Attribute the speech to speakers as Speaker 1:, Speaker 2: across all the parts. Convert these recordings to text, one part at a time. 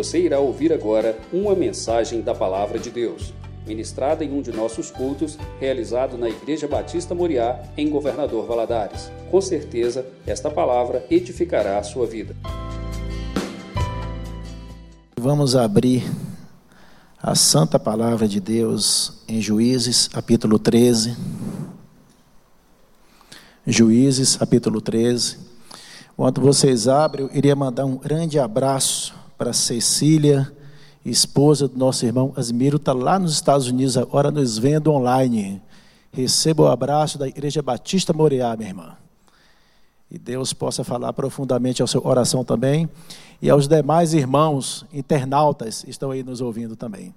Speaker 1: Você irá ouvir agora uma mensagem da Palavra de Deus, ministrada em um de nossos cultos, realizado na Igreja Batista Moriá, em Governador Valadares. Com certeza, esta palavra edificará a sua vida.
Speaker 2: Vamos abrir a santa palavra de Deus em Juízes, capítulo 13. Juízes, capítulo 13. Enquanto vocês abrem, eu iria mandar um grande abraço para Cecília, esposa do nosso irmão Asmiro, está lá nos Estados Unidos agora nos vendo online. Receba o abraço da Igreja Batista Moriá, minha irmã. E Deus possa falar profundamente ao seu coração também. E aos demais irmãos internautas estão aí nos ouvindo também.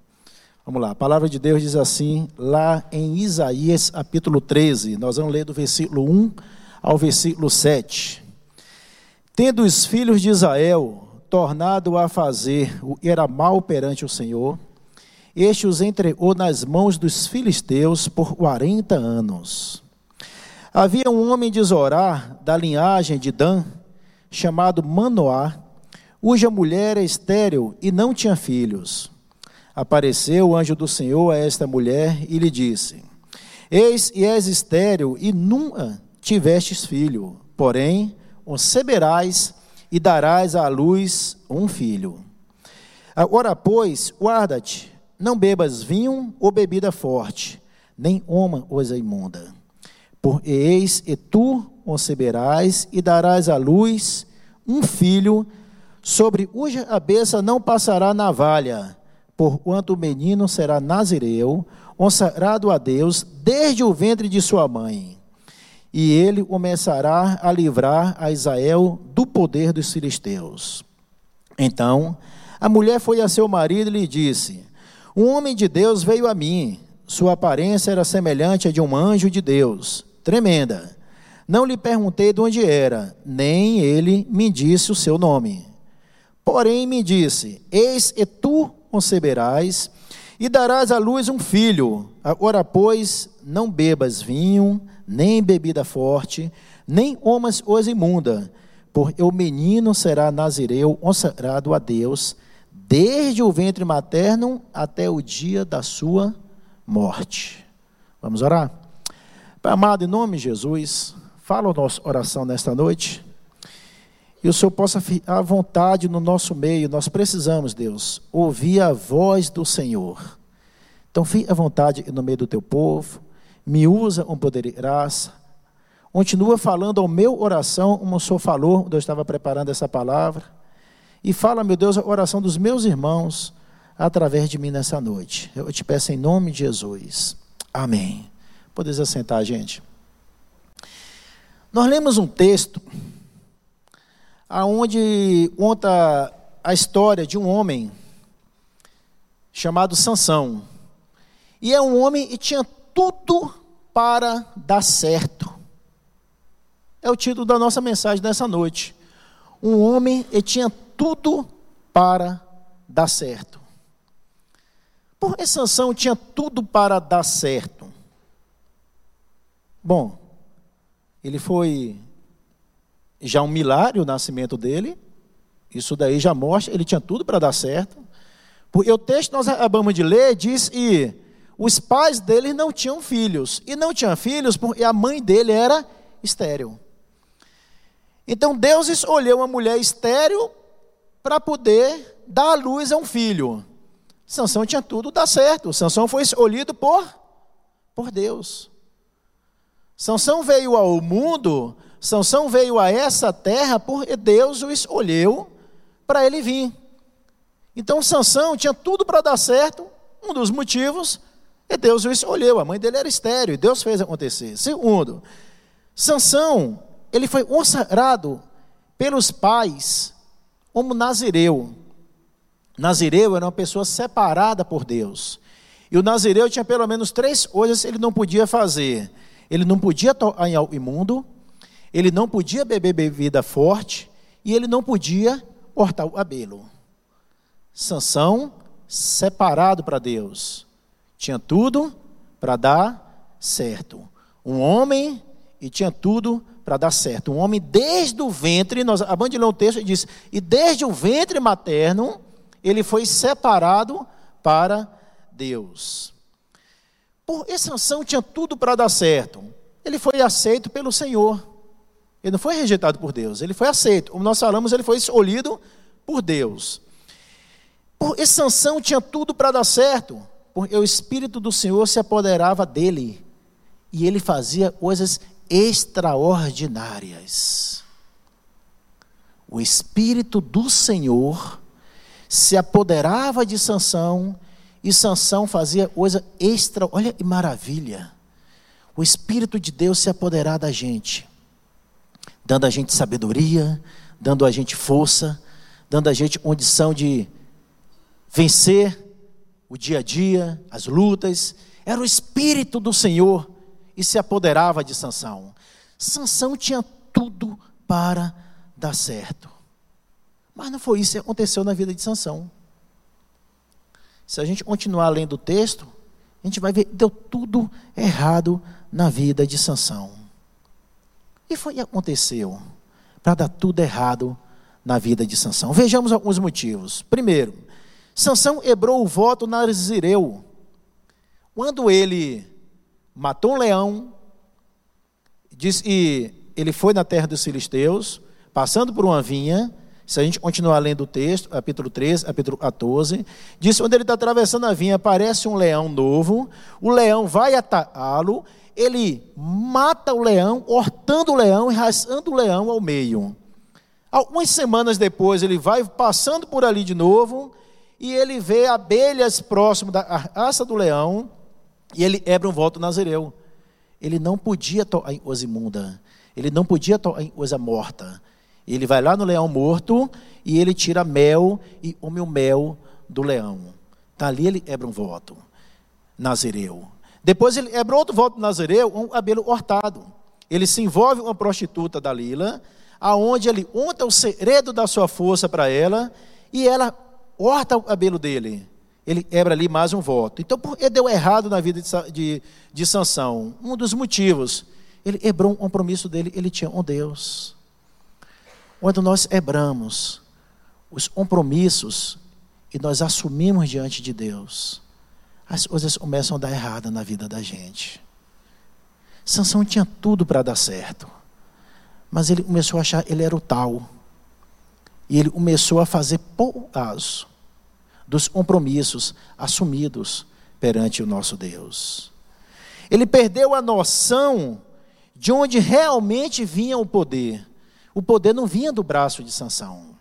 Speaker 2: Vamos lá, a palavra de Deus diz assim, lá em Isaías capítulo 13, nós vamos ler do versículo 1 ao versículo 7. Tendo os filhos de Israel tornado a fazer o que era mal perante o Senhor, este os entregou nas mãos dos filisteus por quarenta anos. Havia um homem de Zorá, da linhagem de Dan, chamado Manoá, cuja mulher era estéril e não tinha filhos. Apareceu o anjo do Senhor a esta mulher e lhe disse: Eis e és estéril e nunca tivestes filho, porém conceberás e darás à luz um filho. Agora, pois, guarda-te, não bebas vinho ou bebida forte, nem uma coisa imunda. Por eis e tu conceberás e darás à luz um filho, sobre cuja cabeça não passará navalha porquanto o menino será nazireu, consagrado a Deus desde o ventre de sua mãe. E ele começará a livrar a Israel do poder dos filisteus. Então, a mulher foi a seu marido e lhe disse: Um homem de Deus veio a mim. Sua aparência era semelhante a de um anjo de Deus, tremenda. Não lhe perguntei de onde era, nem ele me disse o seu nome. Porém me disse: Eis e tu conceberás e darás à luz um filho. Agora, pois, não bebas vinho, nem bebida forte, nem comas coisa imunda, porque o menino será nazireu, consagrado a Deus, desde o ventre materno até o dia da sua morte. Vamos orar? Pai amado, em nome de Jesus, fala a nossa oração nesta noite e o Senhor possa ficar à vontade no nosso meio. Nós precisamos, Deus, ouvir a voz do Senhor. Então, fique à vontade no meio do teu povo, me usa com poder e graça. Continua falando ao meu oração, como o Senhor falou, quando eu estava preparando essa palavra. E fala, meu Deus, a oração dos meus irmãos através de mim nessa noite. Eu te peço em nome de Jesus. Amém. Podeis assentar, gente. Nós lemos um texto aonde conta a história de um homem chamado Sansão. E é um homem que tinha tudo para dar certo. É o título da nossa mensagem dessa noite. Um homem que tinha tudo para dar certo. Por que Sansão tinha tudo para dar certo? Bom, ele foi já um milagre o nascimento dele. Isso daí já mostra, ele tinha tudo para dar certo. Porque o texto que nós acabamos de ler diz que os pais dele não tinham filhos. E não tinham filhos porque a mãe dele era estéril. Então Deus escolheu uma mulher estéril para poder dar à luz a um filho. Sansão tinha tudo dar certo. Sansão foi escolhido por, por Deus. Sansão veio ao mundo Sansão veio a essa terra porque Deus o escolheu para ele vir. Então Sansão tinha tudo para dar certo. Um dos motivos é Deus o escolheu. A mãe dele era estéreo e Deus fez acontecer. Segundo, Sansão, ele foi consagrado pelos pais como nazireu. Nazireu era uma pessoa separada por Deus. E o nazireu tinha pelo menos três coisas que ele não podia fazer. Ele não podia tocar em algo imundo, ele não podia beber bebida forte e ele não podia cortar o cabelo. Sansão separado para Deus. Tinha tudo para dar certo. Um homem e tinha tudo para dar certo. Um homem desde o ventre, nós, a um texto e diz, e desde o ventre materno, ele foi separado para Deus. Por essa Sansão tinha tudo para dar certo. Ele foi aceito pelo Senhor. Ele não foi rejeitado por Deus, ele foi aceito. Como nós falamos, ele foi escolhido por Deus. Por esse Sansão tinha tudo para dar certo, porque o Espírito do Senhor se apoderava dele. E ele fazia coisas extraordinárias. O Espírito do Senhor se apoderava de Sansão e Sansão fazia coisa extra, olha que maravilha. O Espírito de Deus se apoderar da gente, dando a gente sabedoria, dando a gente força, dando a gente condição de vencer o dia a dia, as lutas. Era o Espírito do Senhor e se apoderava de Sansão. Sansão tinha tudo para dar certo. Mas não foi isso que aconteceu na vida de Sansão. Se a gente continuar lendo o texto, a gente vai ver deu tudo errado na vida de Sansão. E foi que aconteceu para dar tudo errado na vida de Sansão. Vejamos alguns motivos. Primeiro, Sansão hebrou o voto Nazireu. Quando ele matou um leão, diz, e ele foi na terra dos filisteus, passando por uma vinha, se a gente continuar lendo o texto, capítulo 13, capítulo 14, diz quando ele está atravessando a vinha, aparece um leão novo, o leão vai atacá-lo, ele mata o leão, hortando o leão e rasgando o leão ao meio. Algumas semanas depois, ele vai passando por ali de novo, e ele vê abelhas próximo da raça do leão, e ele quebra um voto nazireu. Ele não podia tocar em coisa imunda, ele não podia tocar em coisa morta. Ele vai lá no leão morto e ele tira mel e come o mel do leão. Tá ali ele quebra um voto. Nazireu. Depois ele quebra outro voto nazireu, um cabelo hortado. Ele se envolve com uma prostituta da Lila, aonde ele conta o segredo da sua força para ela e ela horta o cabelo dele. Ele quebra ali mais um voto. Então, por que deu errado na vida de, de, de Sansão? Um dos motivos, ele quebrou um compromisso dele, ele tinha um Deus. Quando nós quebramos os compromissos e nós assumimos diante de Deus, as coisas começam a dar errado na vida da gente. Sansão tinha tudo para dar certo, mas ele começou a achar que ele era o tal. E ele começou a fazer caso dos compromissos assumidos perante o nosso Deus. Ele perdeu a noção de onde realmente vinha o poder. O poder não vinha do braço de Sansão.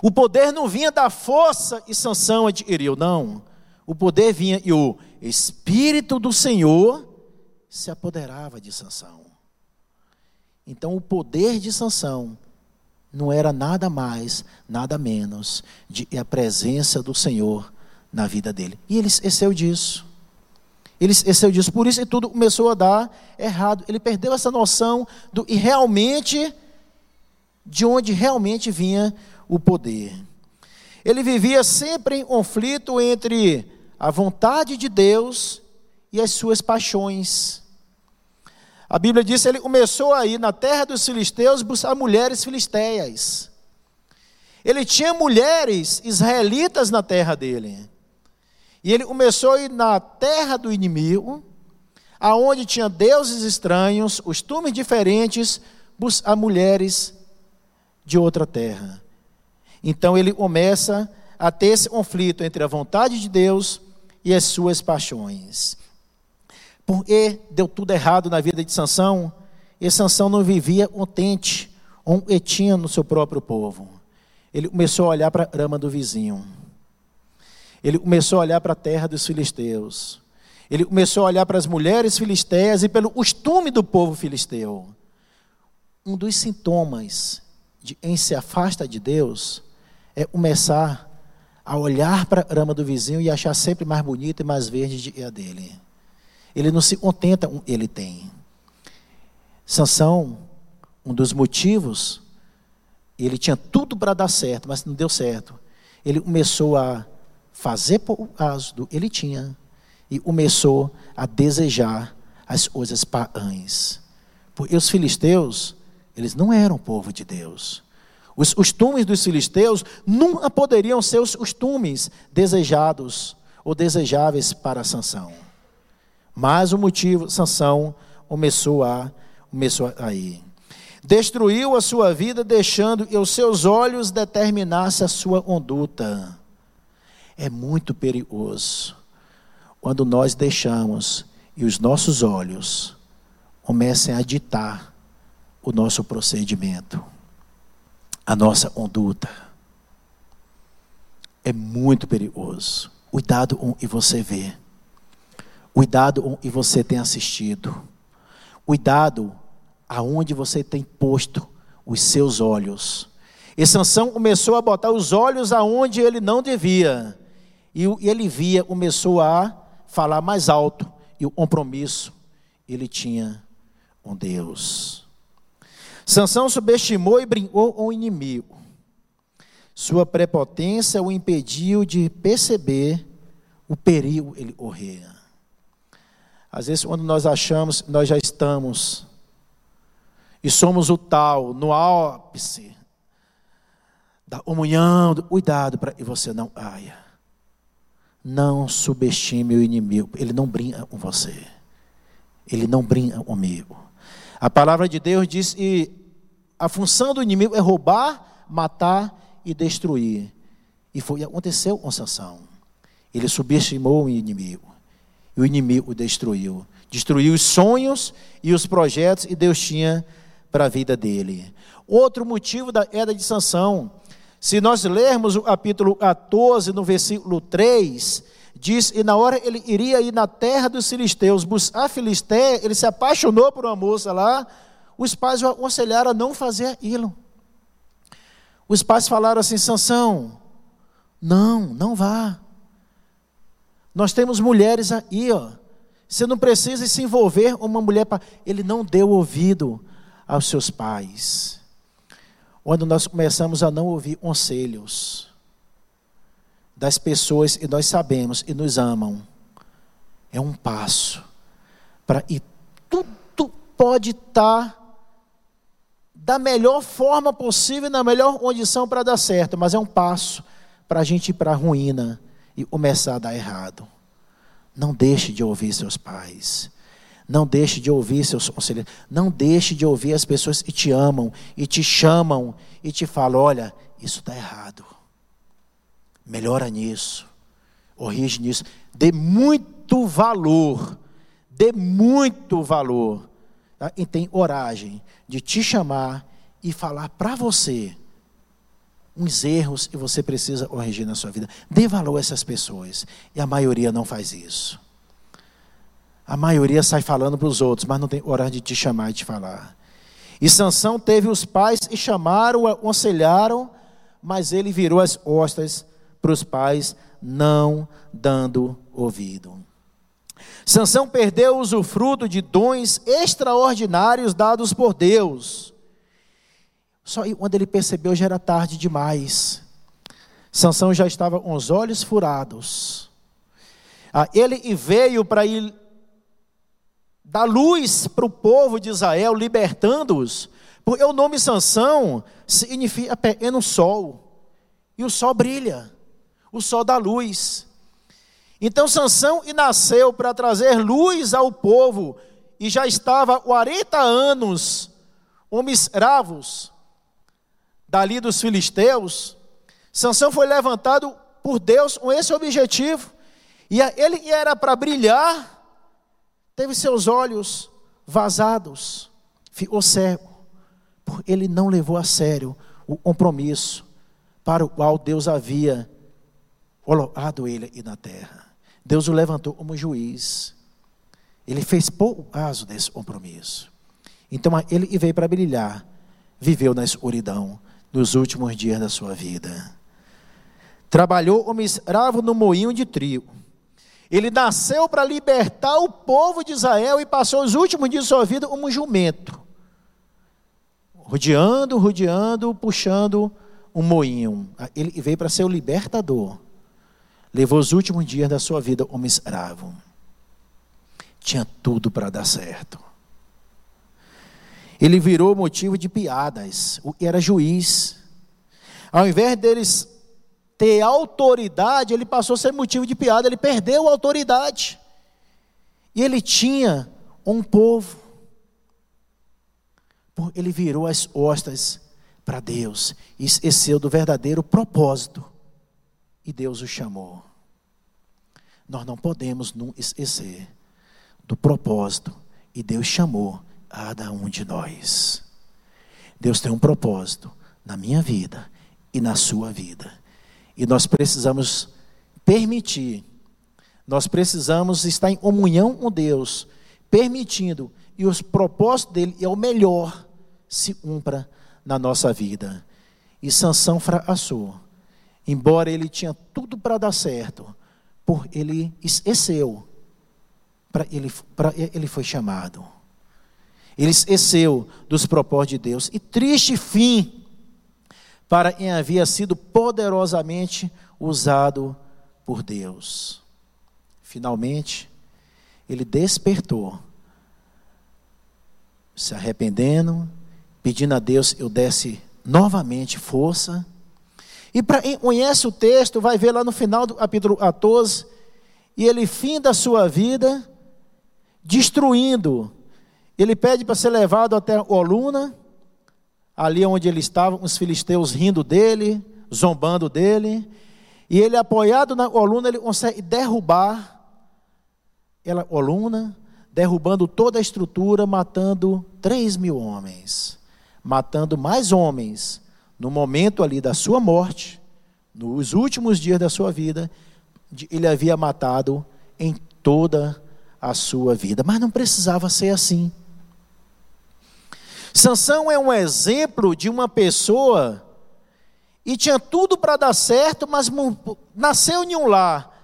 Speaker 2: O poder não vinha da força e Sansão adquiriu, não. O poder vinha e o Espírito do Senhor se apoderava de Sansão. Então o poder de Sansão não era nada mais, nada menos de a presença do Senhor na vida dele. E ele esqueceu disso. Ele esqueceu disso, por isso tudo começou a dar errado. Ele perdeu essa noção do e realmente de onde realmente vinha o poder. Ele vivia sempre em conflito entre a vontade de Deus e as suas paixões. A Bíblia diz que ele começou a ir na terra dos filisteus buscar mulheres filisteias. Ele tinha mulheres israelitas na terra dele. E ele começou a ir na terra do inimigo, aonde tinha deuses estranhos, costumes diferentes, buscar mulheres de outra terra. Então ele começa a ter esse conflito entre a vontade de Deus e as suas paixões. Porque deu tudo errado na vida de Sansão, e Sansão não vivia contente, um etinha no seu próprio povo. Ele começou a olhar para a rama do vizinho. Ele começou a olhar para a terra dos filisteus. Ele começou a olhar para as mulheres filisteias e pelo costume do povo filisteu. Um dos sintomas de quem se afasta de Deus é começar a olhar para a rama do vizinho e achar sempre mais bonita e mais verde a dele. Ele não se contenta ele tem. Sansão, um dos motivos, ele tinha tudo para dar certo, mas não deu certo. Ele começou a fazer por caso do ele tinha e começou a desejar as coisas pagãs. Porque os filisteus eles não eram povo de Deus. Os costumes dos filisteus nunca poderiam ser os costumes desejados ou desejáveis para Sansão. Mas o motivo, Sansão começou a, começou a ir. Destruiu a sua vida, deixando que os seus olhos determinassem a sua conduta. É muito perigoso quando nós deixamos e os nossos olhos comecem a ditar o nosso procedimento a nossa conduta. É muito perigoso. Cuidado com e você vê. Cuidado e você tem assistido. Cuidado aonde você tem posto os seus olhos. E Sansão começou a botar os olhos aonde ele não devia. E ele via, começou a falar mais alto. E o compromisso ele tinha com Deus. Sansão subestimou e brincou com o inimigo. Sua prepotência o impediu de perceber o perigo ele corria. Às vezes, quando nós achamos nós já estamos e somos o tal, no ápice da comunhão, cuidado para que você não caia. Não subestime o inimigo, ele não brinca com você, ele não brinca comigo. A palavra de Deus diz que a função do inimigo é roubar, matar e destruir. E foi aconteceu com Sansão. Ele subestimou o inimigo. E o inimigo o destruiu. Destruiu os sonhos e os projetos que Deus tinha para a vida dele. Outro motivo da era de Sansão, se nós lermos o capítulo 14, no versículo 3, diz, e na hora ele iria ir na terra dos filisteus, buscar Filisté, ele se apaixonou por uma moça lá, os pais o aconselharam a não fazer aquilo. Os pais falaram assim, Sansão, não, não vá. Nós temos mulheres aí, ó. Você não precisa se envolver uma mulher para. Ele não deu ouvido aos seus pais. Quando nós começamos a não ouvir conselhos, das pessoas e nós sabemos e nos amam. É um passo para e tudo pode estar tá da melhor forma possível, na melhor condição para dar certo, mas é um passo para a gente ir para a ruína e começar a dar errado. Não deixe de ouvir seus pais. Não deixe de ouvir seus conselheiros. Não deixe de ouvir as pessoas que te amam e te chamam e te falam: olha, isso está errado melhora nisso, corrige nisso, dê muito valor, dê muito valor, tá? e tem coragem de te chamar e falar para você uns erros que você precisa corrigir na sua vida. Dê valor a essas pessoas, e a maioria não faz isso. A maioria sai falando para os outros, mas não tem coragem de te chamar e te falar. E Sansão teve os pais e chamaram, aconselharam, mas ele virou as costas para os pais, não dando ouvido. Sansão perdeu o usufruto de dons extraordinários dados por Deus. Só quando ele percebeu já era tarde demais. Sansão já estava com os olhos furados. Ah, ele veio para ir dar luz para o povo de Israel, libertando-os. Porque o nome Sansão significa pequeno sol. E o sol brilha o sol da luz. Então Sansão nasceu para trazer luz ao povo e já estava 40 anos homens escravos dali dos filisteus. Sansão foi levantado por Deus com esse objetivo. E ele era para brilhar, teve seus olhos vazados, ficou cego. Ele não levou a sério o compromisso para o qual Deus havia colocado ele na terra. Deus o levantou como juiz. Ele fez pouco caso desse compromisso. Então ele veio para brilhar, viveu na escuridão nos últimos dias da sua vida. Trabalhou como escravo no moinho de trigo. Ele nasceu para libertar o povo de Israel e passou os últimos dias de sua vida como um jumento. Rodeando, rodeando, puxando um moinho. Ele veio para ser o libertador levou os últimos dias da sua vida como escravo. Tinha tudo para dar certo. Ele virou motivo de piadas. Era juiz. Ao invés deles ter autoridade, ele passou a ser motivo de piada, ele perdeu a autoridade. E ele tinha um povo. Ele virou as costas para Deus e esqueceu do verdadeiro propósito. E Deus o chamou. Nós não podemos esquecer do propósito. E Deus chamou a cada um de nós. Deus tem um propósito na minha vida e na sua vida. E nós precisamos permitir, nós precisamos estar em comunhão com Deus, permitindo, e os propósitos dele é o melhor se cumpra na nossa vida. E Sansão fracassou. Embora ele tinha tudo para dar certo, por ele esqueceu, para ele, ele foi chamado. Ele esqueceu dos propósitos de Deus. E triste fim para quem havia sido poderosamente usado por Deus. Finalmente, ele despertou, se arrependendo, pedindo a Deus eu desse novamente força. E para quem conhece o texto, vai ver lá no final do capítulo 14, e ele fim da sua vida destruindo. Ele pede para ser levado até Oluna, ali onde ele estava, os filisteus rindo dele, zombando dele, e ele apoiado na coluna, ele consegue derrubar ela coluna, derrubando toda a estrutura, matando três mil homens matando mais homens no momento ali da sua morte, nos últimos dias da sua vida, ele havia matado em toda a sua vida. Mas não precisava ser assim. Sansão é um exemplo de uma pessoa e tinha tudo para dar certo, mas nasceu em um lar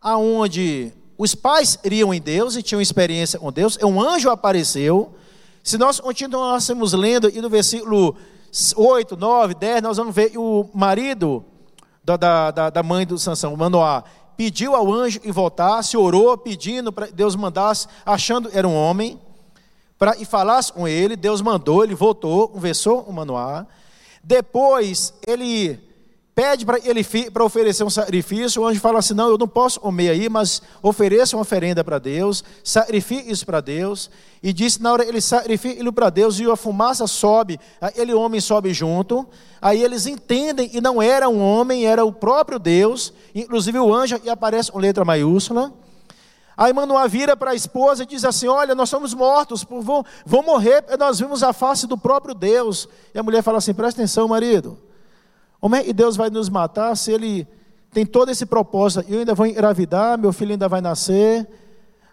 Speaker 2: aonde os pais iriam em Deus e tinham experiência com Deus, um anjo apareceu, se nós continuássemos lendo, e no versículo 8, 9, 10, nós vamos ver o marido da, da, da mãe do Sansão, Manoá, pediu ao anjo e voltasse, orou pedindo para Deus mandasse, achando era um homem, para e falasse com ele, Deus mandou, ele voltou, conversou com Manoá. Depois ele pede para ele para oferecer um sacrifício, o anjo fala assim: "Não, eu não posso comer aí, mas ofereça uma oferenda para Deus, sacrifique isso para Deus". E disse na hora ele sacrifica ele para Deus e a fumaça sobe, aquele homem sobe junto. Aí eles entendem e não era um homem, era o próprio Deus, inclusive o anjo e aparece com letra maiúscula. Aí Manoá vira para a esposa e diz assim: Olha, nós somos mortos, vão morrer, nós vimos a face do próprio Deus. E a mulher fala assim: Presta atenção, marido. Como é que Deus vai nos matar se Ele tem todo esse propósito? Eu ainda vou engravidar, meu filho ainda vai nascer,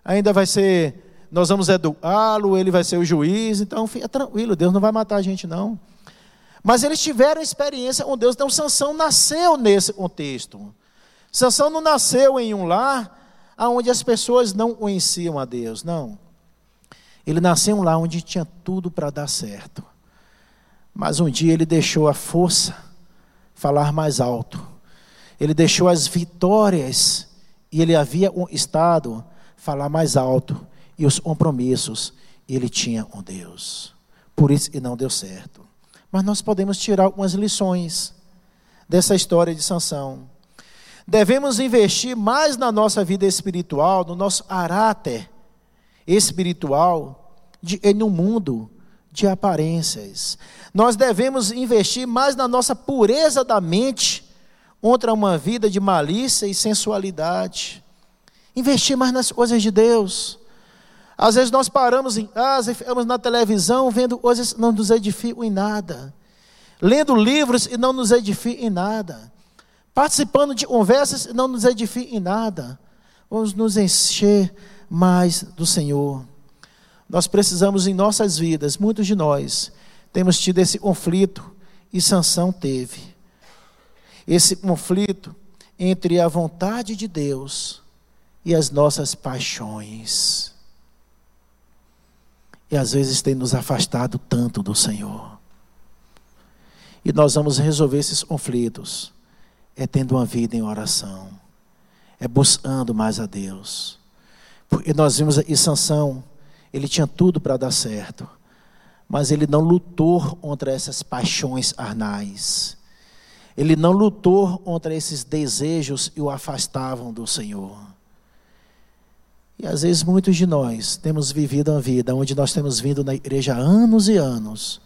Speaker 2: ainda vai ser, nós vamos educá-lo, ele vai ser o juiz, então fica tranquilo, Deus não vai matar a gente não. Mas eles tiveram experiência com Deus, então Sansão nasceu nesse contexto. Sansão não nasceu em um lar onde as pessoas não conheciam a Deus, não. Ele nasceu lar onde tinha tudo para dar certo. Mas um dia ele deixou a força falar mais alto. Ele deixou as vitórias e ele havia um estado falar mais alto e os compromissos ele tinha com Deus. Por isso e não deu certo. Mas nós podemos tirar algumas lições dessa história de Sansão. Devemos investir mais na nossa vida espiritual, no nosso caráter espiritual, de, no mundo de aparências. Nós devemos investir mais na nossa pureza da mente contra uma vida de malícia e sensualidade. Investir mais nas coisas de Deus. Às vezes nós paramos em casa e ficamos na televisão vendo coisas que não nos edificam em nada. Lendo livros e não nos edificam em nada. Participando de conversas não nos edificam em nada. Vamos nos encher mais do Senhor. Nós precisamos em nossas vidas, muitos de nós, temos tido esse conflito e Sansão teve. Esse conflito entre a vontade de Deus e as nossas paixões. E às vezes tem nos afastado tanto do Senhor. E nós vamos resolver esses conflitos é tendo uma vida em oração, é buscando mais a Deus. Porque nós vimos aí Sansão, ele tinha tudo para dar certo mas ele não lutou contra essas paixões arnais. Ele não lutou contra esses desejos e o afastavam do Senhor. E às vezes muitos de nós temos vivido uma vida onde nós temos vindo na igreja anos e anos,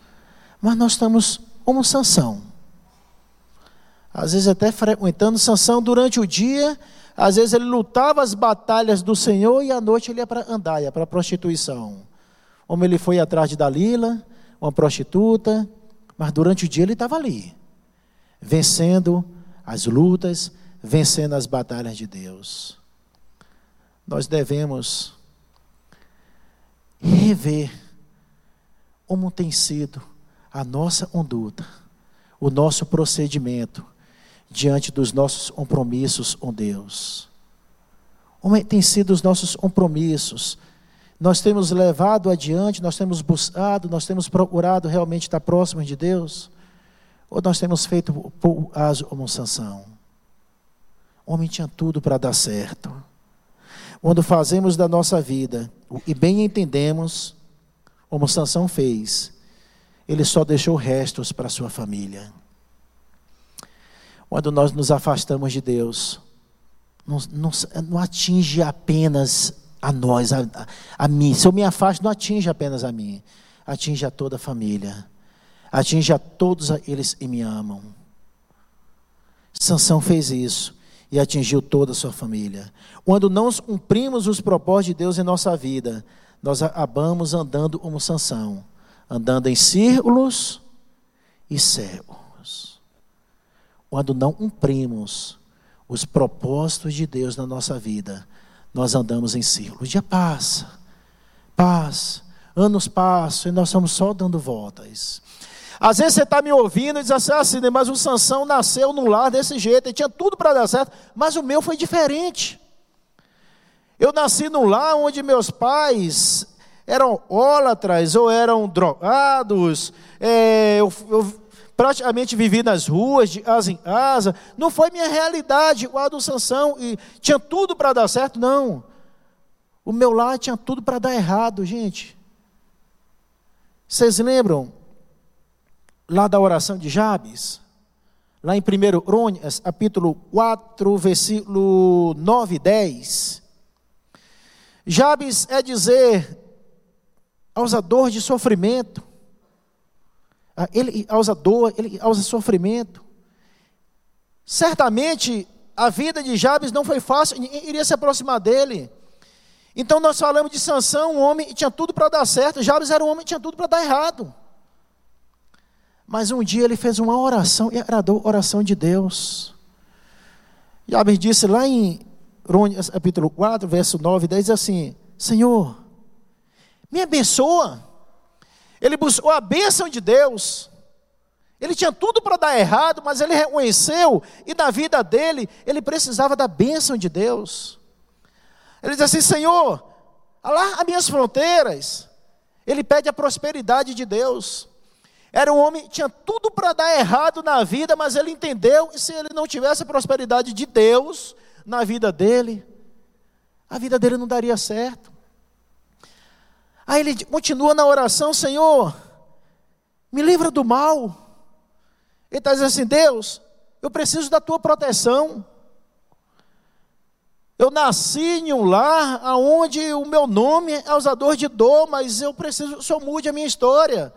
Speaker 2: mas nós estamos como Sansão. Às vezes até frequentando Sansão durante o dia, às vezes ele lutava as batalhas do Senhor e à noite ele ia para andaia, para prostituição. Como ele foi atrás de Dalila, uma prostituta, mas durante o dia ele estava ali, vencendo as lutas, vencendo as batalhas de Deus. Nós devemos rever como tem sido a nossa conduta, o nosso procedimento diante dos nossos compromissos com Deus. Como tem sido os nossos compromissos nós temos levado adiante, nós temos buscado, nós temos procurado realmente estar próximos de Deus? Ou nós temos feito aso como Sansão? O homem tinha tudo para dar certo. Quando fazemos da nossa vida e bem entendemos, como Sansão fez, ele só deixou restos para sua família. Quando nós nos afastamos de Deus, não, não, não atinge apenas a nós, a, a, mim. Se eu me afasto, não atinge apenas a mim, atinge a toda a família, atinge a todos eles que me amam. Sansão fez isso e atingiu toda a sua família. Quando não cumprimos os propósitos de Deus em nossa vida, nós acabamos andando como Sansão, andando em círculos e cegos. Quando não cumprimos os propósitos de Deus na nossa vida, nós andamos em círculo. O dia passa, passa, anos passam e nós estamos só dando voltas. Às vezes você está me ouvindo e diz assim, ah, Cine, mas o Sansão nasceu num lar desse jeito, ele tinha tudo para dar certo, mas o meu foi diferente. Eu nasci num lar onde meus pais eram ólatras ou eram drogados, é, eu, eu praticamente vivi nas ruas, de asa em asa. Não foi minha realidade a do Sansão, e tinha tudo para dar certo, não. O meu lar tinha tudo para dar errado, gente. Vocês lembram lá da oração de Jabes? Lá em 1 Crônicas, capítulo 4, versículo 9 e 10. Jabes é dizer, causador de sofrimento, ele causa dor, ele causa sofrimento. Certamente a vida de Jabes não foi fácil, ninguém iria se aproximar dele. Então nós falamos de Sansão, um homem que tinha tudo para dar certo, Jabes era um homem que tinha tudo para dar errado. Mas um dia ele fez uma oração e agradou a oração de Deus. Jabes disse lá em Crônicas, capítulo 4, verso 9 e 10, assim: Senhor, me abençoa ele buscou a bênção de Deus. Ele tinha tudo para dar errado, mas ele reconheceu, e na vida dele, ele precisava da bênção de Deus. Ele diz assim: Senhor, as minhas fronteiras. Ele pede a prosperidade de Deus. Era um homem tinha tudo para dar errado na vida, mas ele entendeu que se ele não tivesse a prosperidade de Deus na vida dele, a vida dele não daria certo. Aí ele continua na oração: Senhor, me livra do mal. Ele está dizendo assim: Deus, eu preciso da tua proteção. Eu nasci em um lar onde o meu nome é causador de dor, mas eu preciso Senhor mude a minha história.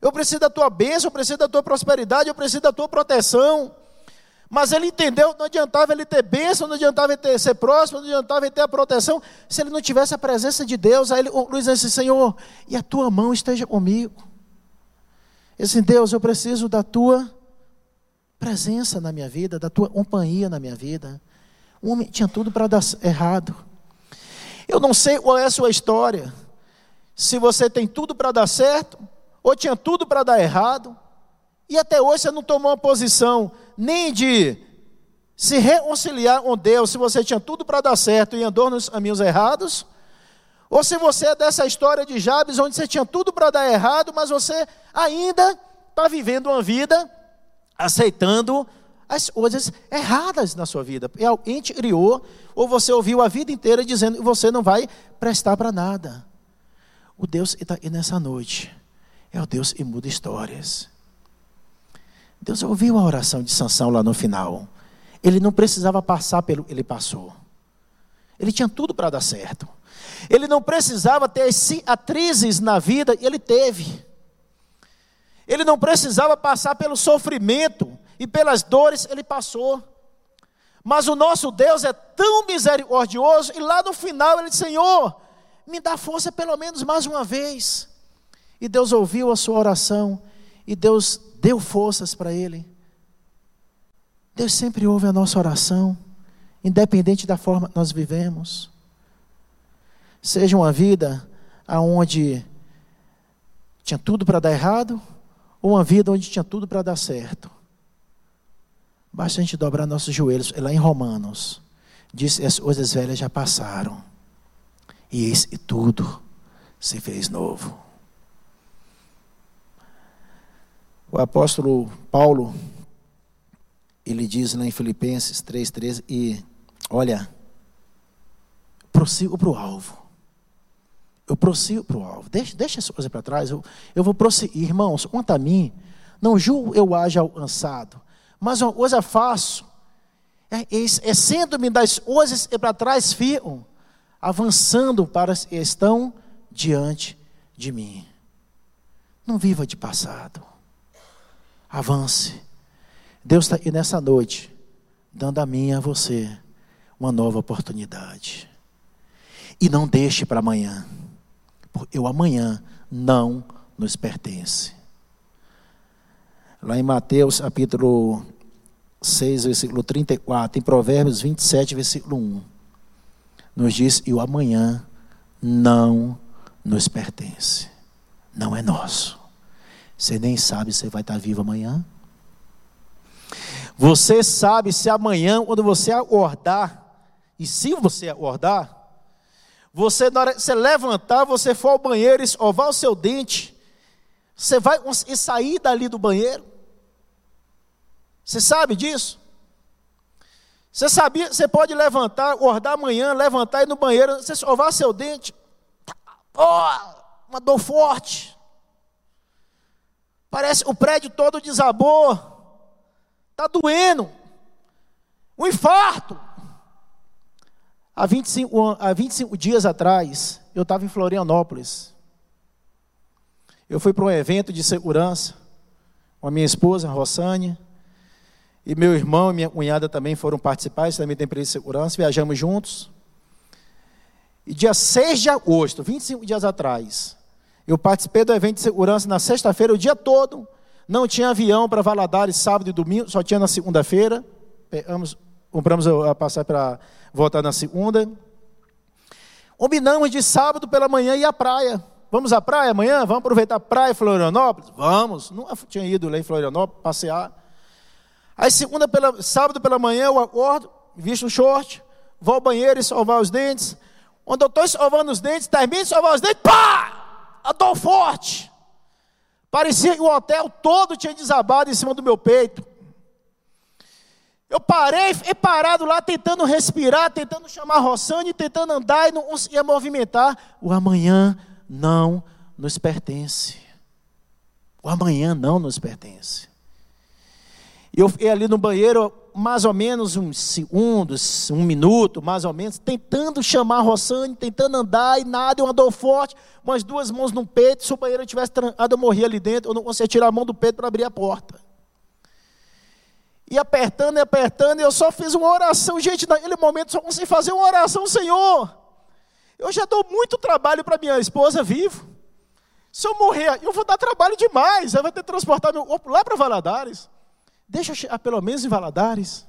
Speaker 2: Eu preciso da tua bênção, eu preciso da tua prosperidade, eu preciso da tua proteção. Mas ele entendeu, não adiantava ele ter bênção, não adiantava ele ter, ser próximo, não adiantava ele ter a proteção, se ele não tivesse a presença de Deus. Aí ele, Luiz disse, Senhor, e a tua mão esteja comigo. Ele disse, Deus, eu preciso da tua presença na minha vida, da tua companhia na minha vida. Um homem tinha tudo para dar errado. Eu não sei qual é a sua história. Se você tem tudo para dar certo, ou tinha tudo para dar errado, e até hoje você não tomou uma posição nem de se reconciliar com Deus, se você tinha tudo para dar certo e andou nos caminhos errados, ou se você é dessa história de Jabes, onde você tinha tudo para dar errado, mas você ainda está vivendo uma vida aceitando as coisas erradas na sua vida. E alguém te criou, ou você ouviu a vida inteira dizendo que você não vai prestar para nada. O Deus está aqui nessa noite é o Deus que muda histórias. Deus ouviu a oração de Sansão lá no final. Ele não precisava passar pelo, ele passou. Ele tinha tudo para dar certo. Ele não precisava ter cicatrizes na vida, ele teve. Ele não precisava passar pelo sofrimento e pelas dores, ele passou. Mas o nosso Deus é tão misericordioso, e lá no final ele disse: Senhor, me dá força pelo menos mais uma vez. E Deus ouviu a sua oração, e Deus deu forças para ele. Deus sempre ouve a nossa oração, independente da forma que nós vivemos. Seja uma vida onde tinha tudo para dar errado, ou uma vida onde tinha tudo para dar certo. Basta a gente dobrar nossos joelhos, lá em Romanos, diz: as coisas velhas já passaram, e eis e tudo se fez novo. O apóstolo Paulo, ele diz lá em Filipenses 3,13, e olha, prossigo para o alvo. Eu prossigo para o alvo. Deixa, deixa essa coisa para trás. Eu, eu vou prosseguir. Irmãos, quanto a mim, não julgo eu haja alcançado mas uma coisa faço, é, é sendo-me das coisas e para trás fiam, avançando para estão diante de mim. Não viva de passado. Avance. Deus está aí nessa noite, dando a mim e a você uma nova oportunidade. E não deixe para amanhã, porque o amanhã não nos pertence. Lá em Mateus capítulo 6, versículo 34, em Provérbios 27, versículo 1, nos diz: E o amanhã não nos pertence, não é nosso. Você nem sabe se vai estar vivo amanhã. Você sabe se amanhã, quando você acordar, e se você acordar, você, na hora você levantar, você for ao banheiro, escovar o seu dente, você vai sair dali do banheiro? Você sabe disso? Você sabia, você pode levantar, acordar amanhã, levantar e ir no banheiro, você escovar seu dente. Oh, uma dor forte. Parece o prédio todo desabou. Está doendo. Um infarto. Há 25, há 25 dias atrás, eu estava em Florianópolis. Eu fui para um evento de segurança com a minha esposa, Rossânia. E meu irmão e minha cunhada também foram participar, eles também têm período de segurança, viajamos juntos. E dia 6 de agosto, 25 dias atrás, eu participei do evento de segurança na sexta-feira, o dia todo. Não tinha avião para Valadares sábado e domingo, só tinha na segunda-feira. Compramos a passar para voltar na segunda. Combinamos de sábado pela manhã ir à praia. Vamos à praia amanhã? Vamos aproveitar a praia Florianópolis? Vamos. Nunca tinha ido lá em Florianópolis passear. Aí segunda pela, sábado pela manhã eu acordo, visto um short, vou ao banheiro e salvar os dentes. Quando eu estou salvando os dentes, termino de salvar os dentes, pá! Dor forte. Parecia que o hotel todo tinha desabado em cima do meu peito. Eu parei, fiquei parado lá tentando respirar, tentando chamar Rossane, tentando andar e não conseguia movimentar. O amanhã não nos pertence. O amanhã não nos pertence. E eu fiquei ali no banheiro mais ou menos uns segundos, um minuto, mais ou menos, tentando chamar a Rossane, tentando andar e nada, uma dor forte, umas duas mãos no peito. Se o banheiro tivesse trancado, eu morria ali dentro, eu não conseguia tirar a mão do peito para abrir a porta. E apertando e apertando, eu só fiz uma oração. Gente, naquele momento só consegui fazer uma oração, Senhor. Eu já dou muito trabalho para minha esposa vivo. Se eu morrer, eu vou dar trabalho demais. Ela vai ter que transportar meu corpo lá para Valadares. Deixa eu chegar pelo menos em Valadares.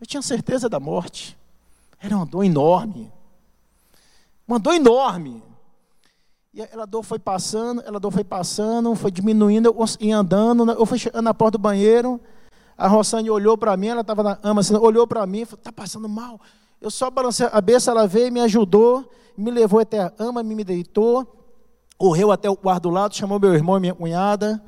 Speaker 2: Eu tinha certeza da morte. Era uma dor enorme. Uma dor enorme. E ela dor foi passando, ela dor foi passando, foi diminuindo, ia andando, eu fui chegando na porta do banheiro. A Rossane olhou para mim, ela estava na ama, assim, olhou para mim, falou, está passando mal. Eu só balancei a cabeça, ela veio, me ajudou, me levou até a ama, me deitou, correu até o quarto do lado, chamou meu irmão e minha cunhada.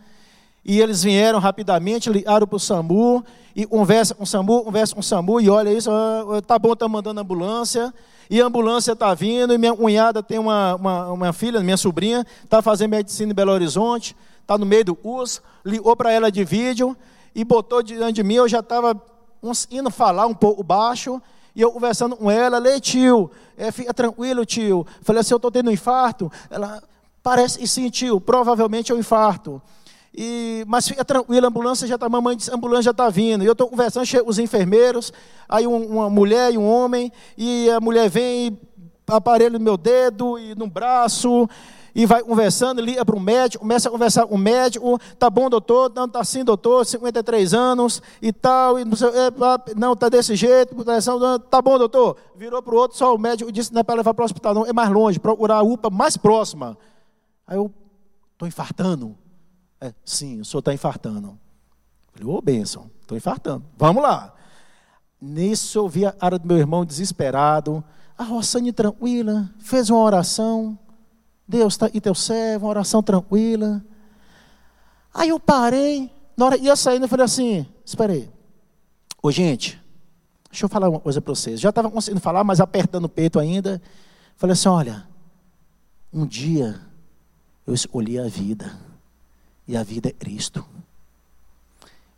Speaker 2: E eles vieram rapidamente, ligaram para o SAMU, e conversa com o SAMU, conversa com o SAMU, e olha isso, ah, tá bom, tá mandando ambulância, e a ambulância está vindo, e minha cunhada tem uma, uma, uma filha, minha sobrinha, está fazendo medicina em Belo Horizonte, está no meio do curso, ligou para ela de vídeo, e botou diante de mim, eu já estava indo falar um pouco baixo, e eu conversando com ela, lê tio, é, fica tranquilo tio. Falei assim, eu estou tendo um infarto. Ela, parece e sim tio, provavelmente é um infarto. E, mas fica tranquilo, a ambulância já está, mamãe disse, a ambulância já está vindo. E eu estou conversando, os enfermeiros, aí um, uma mulher e um homem, e a mulher vem, aparelho no meu dedo e no braço, e vai conversando, liga para o médico, começa a conversar com o médico, tá bom, doutor, não, tá assim, doutor, 53 anos e tal, e não, sei, não tá desse jeito, tá bom, doutor. Virou para o outro, só o médico disse, não é para levar para o hospital, não, é mais longe, procurar a UPA mais próxima. Aí eu, estou infartando. É, sim, o senhor está infartando. Falei, ô, bênção, estou infartando. Vamos lá. Nisso eu vi a cara do meu irmão desesperado. A Rossane tranquila, fez uma oração. Deus está e teu servo, uma oração tranquila. Aí eu parei, na hora ia saindo, eu falei assim: espera aí. Ô, gente, deixa eu falar uma coisa para vocês. Já estava conseguindo falar, mas apertando o peito ainda. Falei assim: olha, um dia eu escolhi a vida e a vida é Cristo.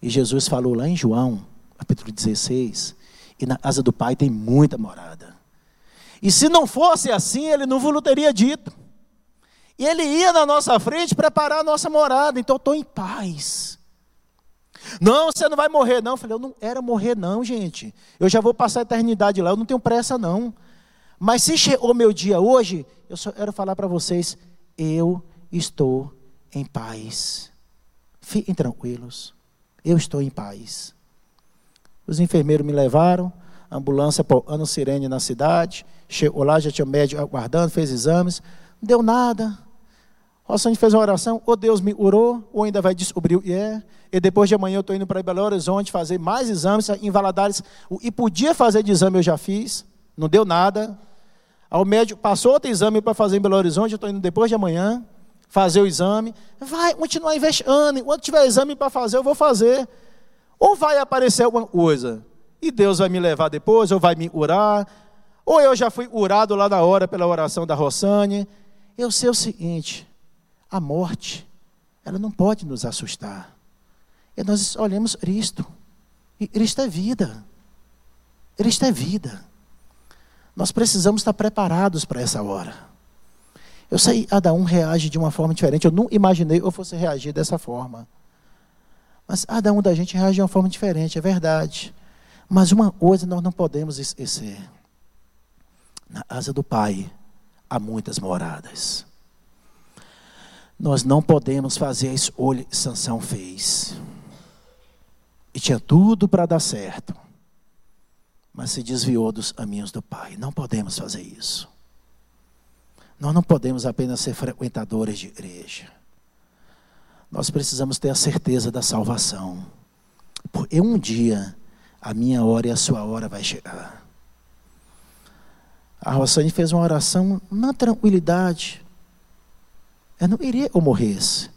Speaker 2: E Jesus falou lá em João, capítulo 16, e na casa do Pai tem muita morada. E se não fosse assim, ele não vos teria dito. E ele ia na nossa frente preparar a nossa morada, então eu estou em paz. Não, você não vai morrer, não. Eu falei, eu não era morrer, não, gente. Eu já vou passar a eternidade lá, eu não tenho pressa, não. Mas se chegou o meu dia hoje, eu só quero falar para vocês, eu estou em paz. Fiquem tranquilos. Eu estou em paz. Os enfermeiros me levaram, ambulância ano sirene na cidade. Chegou lá, já tinha médico aguardando, fez exames. Não deu nada. A gente fez uma oração, ou Deus me curou, ou ainda vai descobrir o que é. E depois de amanhã eu estou indo para Belo Horizonte fazer mais exames em Valadares. E podia fazer de exame, eu já fiz. Não deu nada. Ao médico passou outro exame para fazer em Belo Horizonte, eu estou indo depois de amanhã fazer o exame. Vai continuar investindo. Enquanto tiver exame para fazer, eu vou fazer. Ou vai aparecer alguma coisa. E Deus vai me levar depois, ou vai me curar. Ou eu já fui curado lá na hora pela oração da Rossane. Eu sei o seguinte: a morte, ela não pode nos assustar. E nós olhamos Cristo. E Cristo é vida. Cristo é vida. Nós precisamos estar preparados para essa hora. Eu sei, cada um reage de uma forma diferente. Eu não imaginei eu fosse reagir dessa forma. Mas cada um da gente reage de uma forma diferente, é verdade. Mas uma coisa nós não podemos esquecer: na asa do Pai há muitas moradas. Nós não podemos fazer a escolha que Sansão fez. E tinha tudo para dar certo. Mas se desviou dos caminhos do Pai. Não podemos fazer isso. Nós não podemos apenas ser frequentadores de igreja. Nós precisamos ter a certeza da salvação. Porque um dia a minha hora e a sua hora vai chegar. A Rossane fez uma oração na tranquilidade. Eu não iria que eu morresse.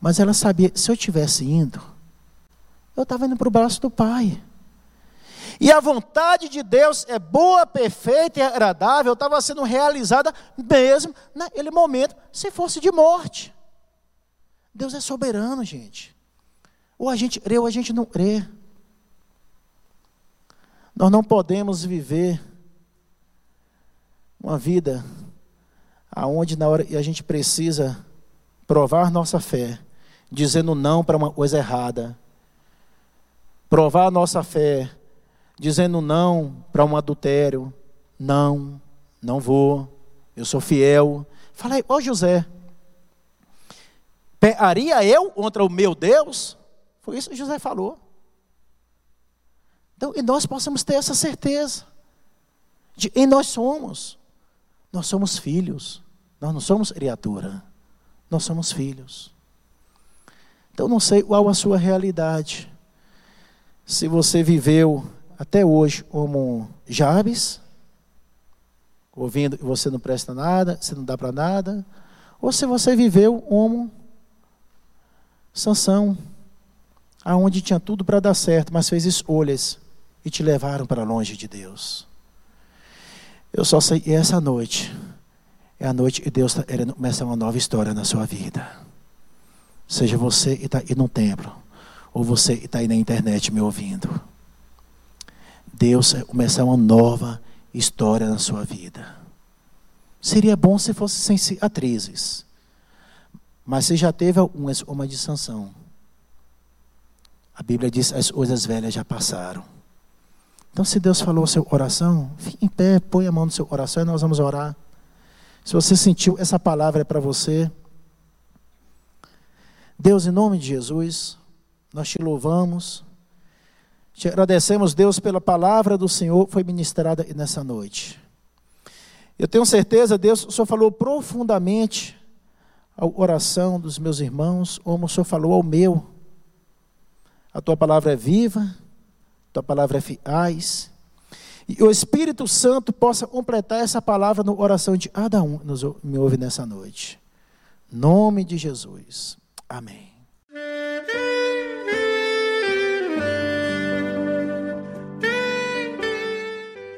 Speaker 2: Mas ela sabia, se eu estivesse indo, eu estava indo para o braço do Pai. E a vontade de Deus é boa, perfeita e agradável, estava sendo realizada mesmo naquele momento, se fosse de morte. Deus é soberano, gente. Ou a gente crê ou a gente não crê. Nós não podemos viver uma vida aonde na hora e a gente precisa provar nossa fé, dizendo não para uma coisa errada. Provar nossa fé dizendo não para um adultério. Não, não vou. Eu sou fiel. Falei, ó José, pegaria eu contra o meu Deus? Foi isso que José falou. Então, e nós possamos ter essa certeza de quem nós somos. Nós somos filhos. Nós não somos criatura. Nós somos filhos. Então, não sei qual a sua realidade. Se você viveu até hoje como Jabes, ouvindo que você não presta nada, você não dá para nada, ou se você viveu como Sansão, aonde tinha tudo para dar certo, mas fez escolhas e te levaram para longe de Deus. Eu só sei que essa noite é a noite que Deus querendo começar uma nova história na sua vida. Seja você e está aí no templo, ou você está aí na internet me ouvindo. Deus começar uma nova história na sua vida. Seria bom se fosse sem cicatrizes. Mas você já teve uma, uma dissanção. A Bíblia diz: as coisas velhas já passaram. Então, se Deus falou a sua oração, fique em pé, põe a mão no seu coração e nós vamos orar. Se você sentiu essa palavra é para você. Deus, em nome de Jesus, nós te louvamos. Te agradecemos, Deus, pela palavra do Senhor que foi ministrada nessa noite. Eu tenho certeza, Deus, o Senhor falou profundamente a oração dos meus irmãos, como o Senhor falou ao meu. A tua palavra é viva, a tua palavra é eficaz. E o Espírito Santo possa completar essa palavra no oração de cada um que me ouve nessa noite. Nome de Jesus. Amém.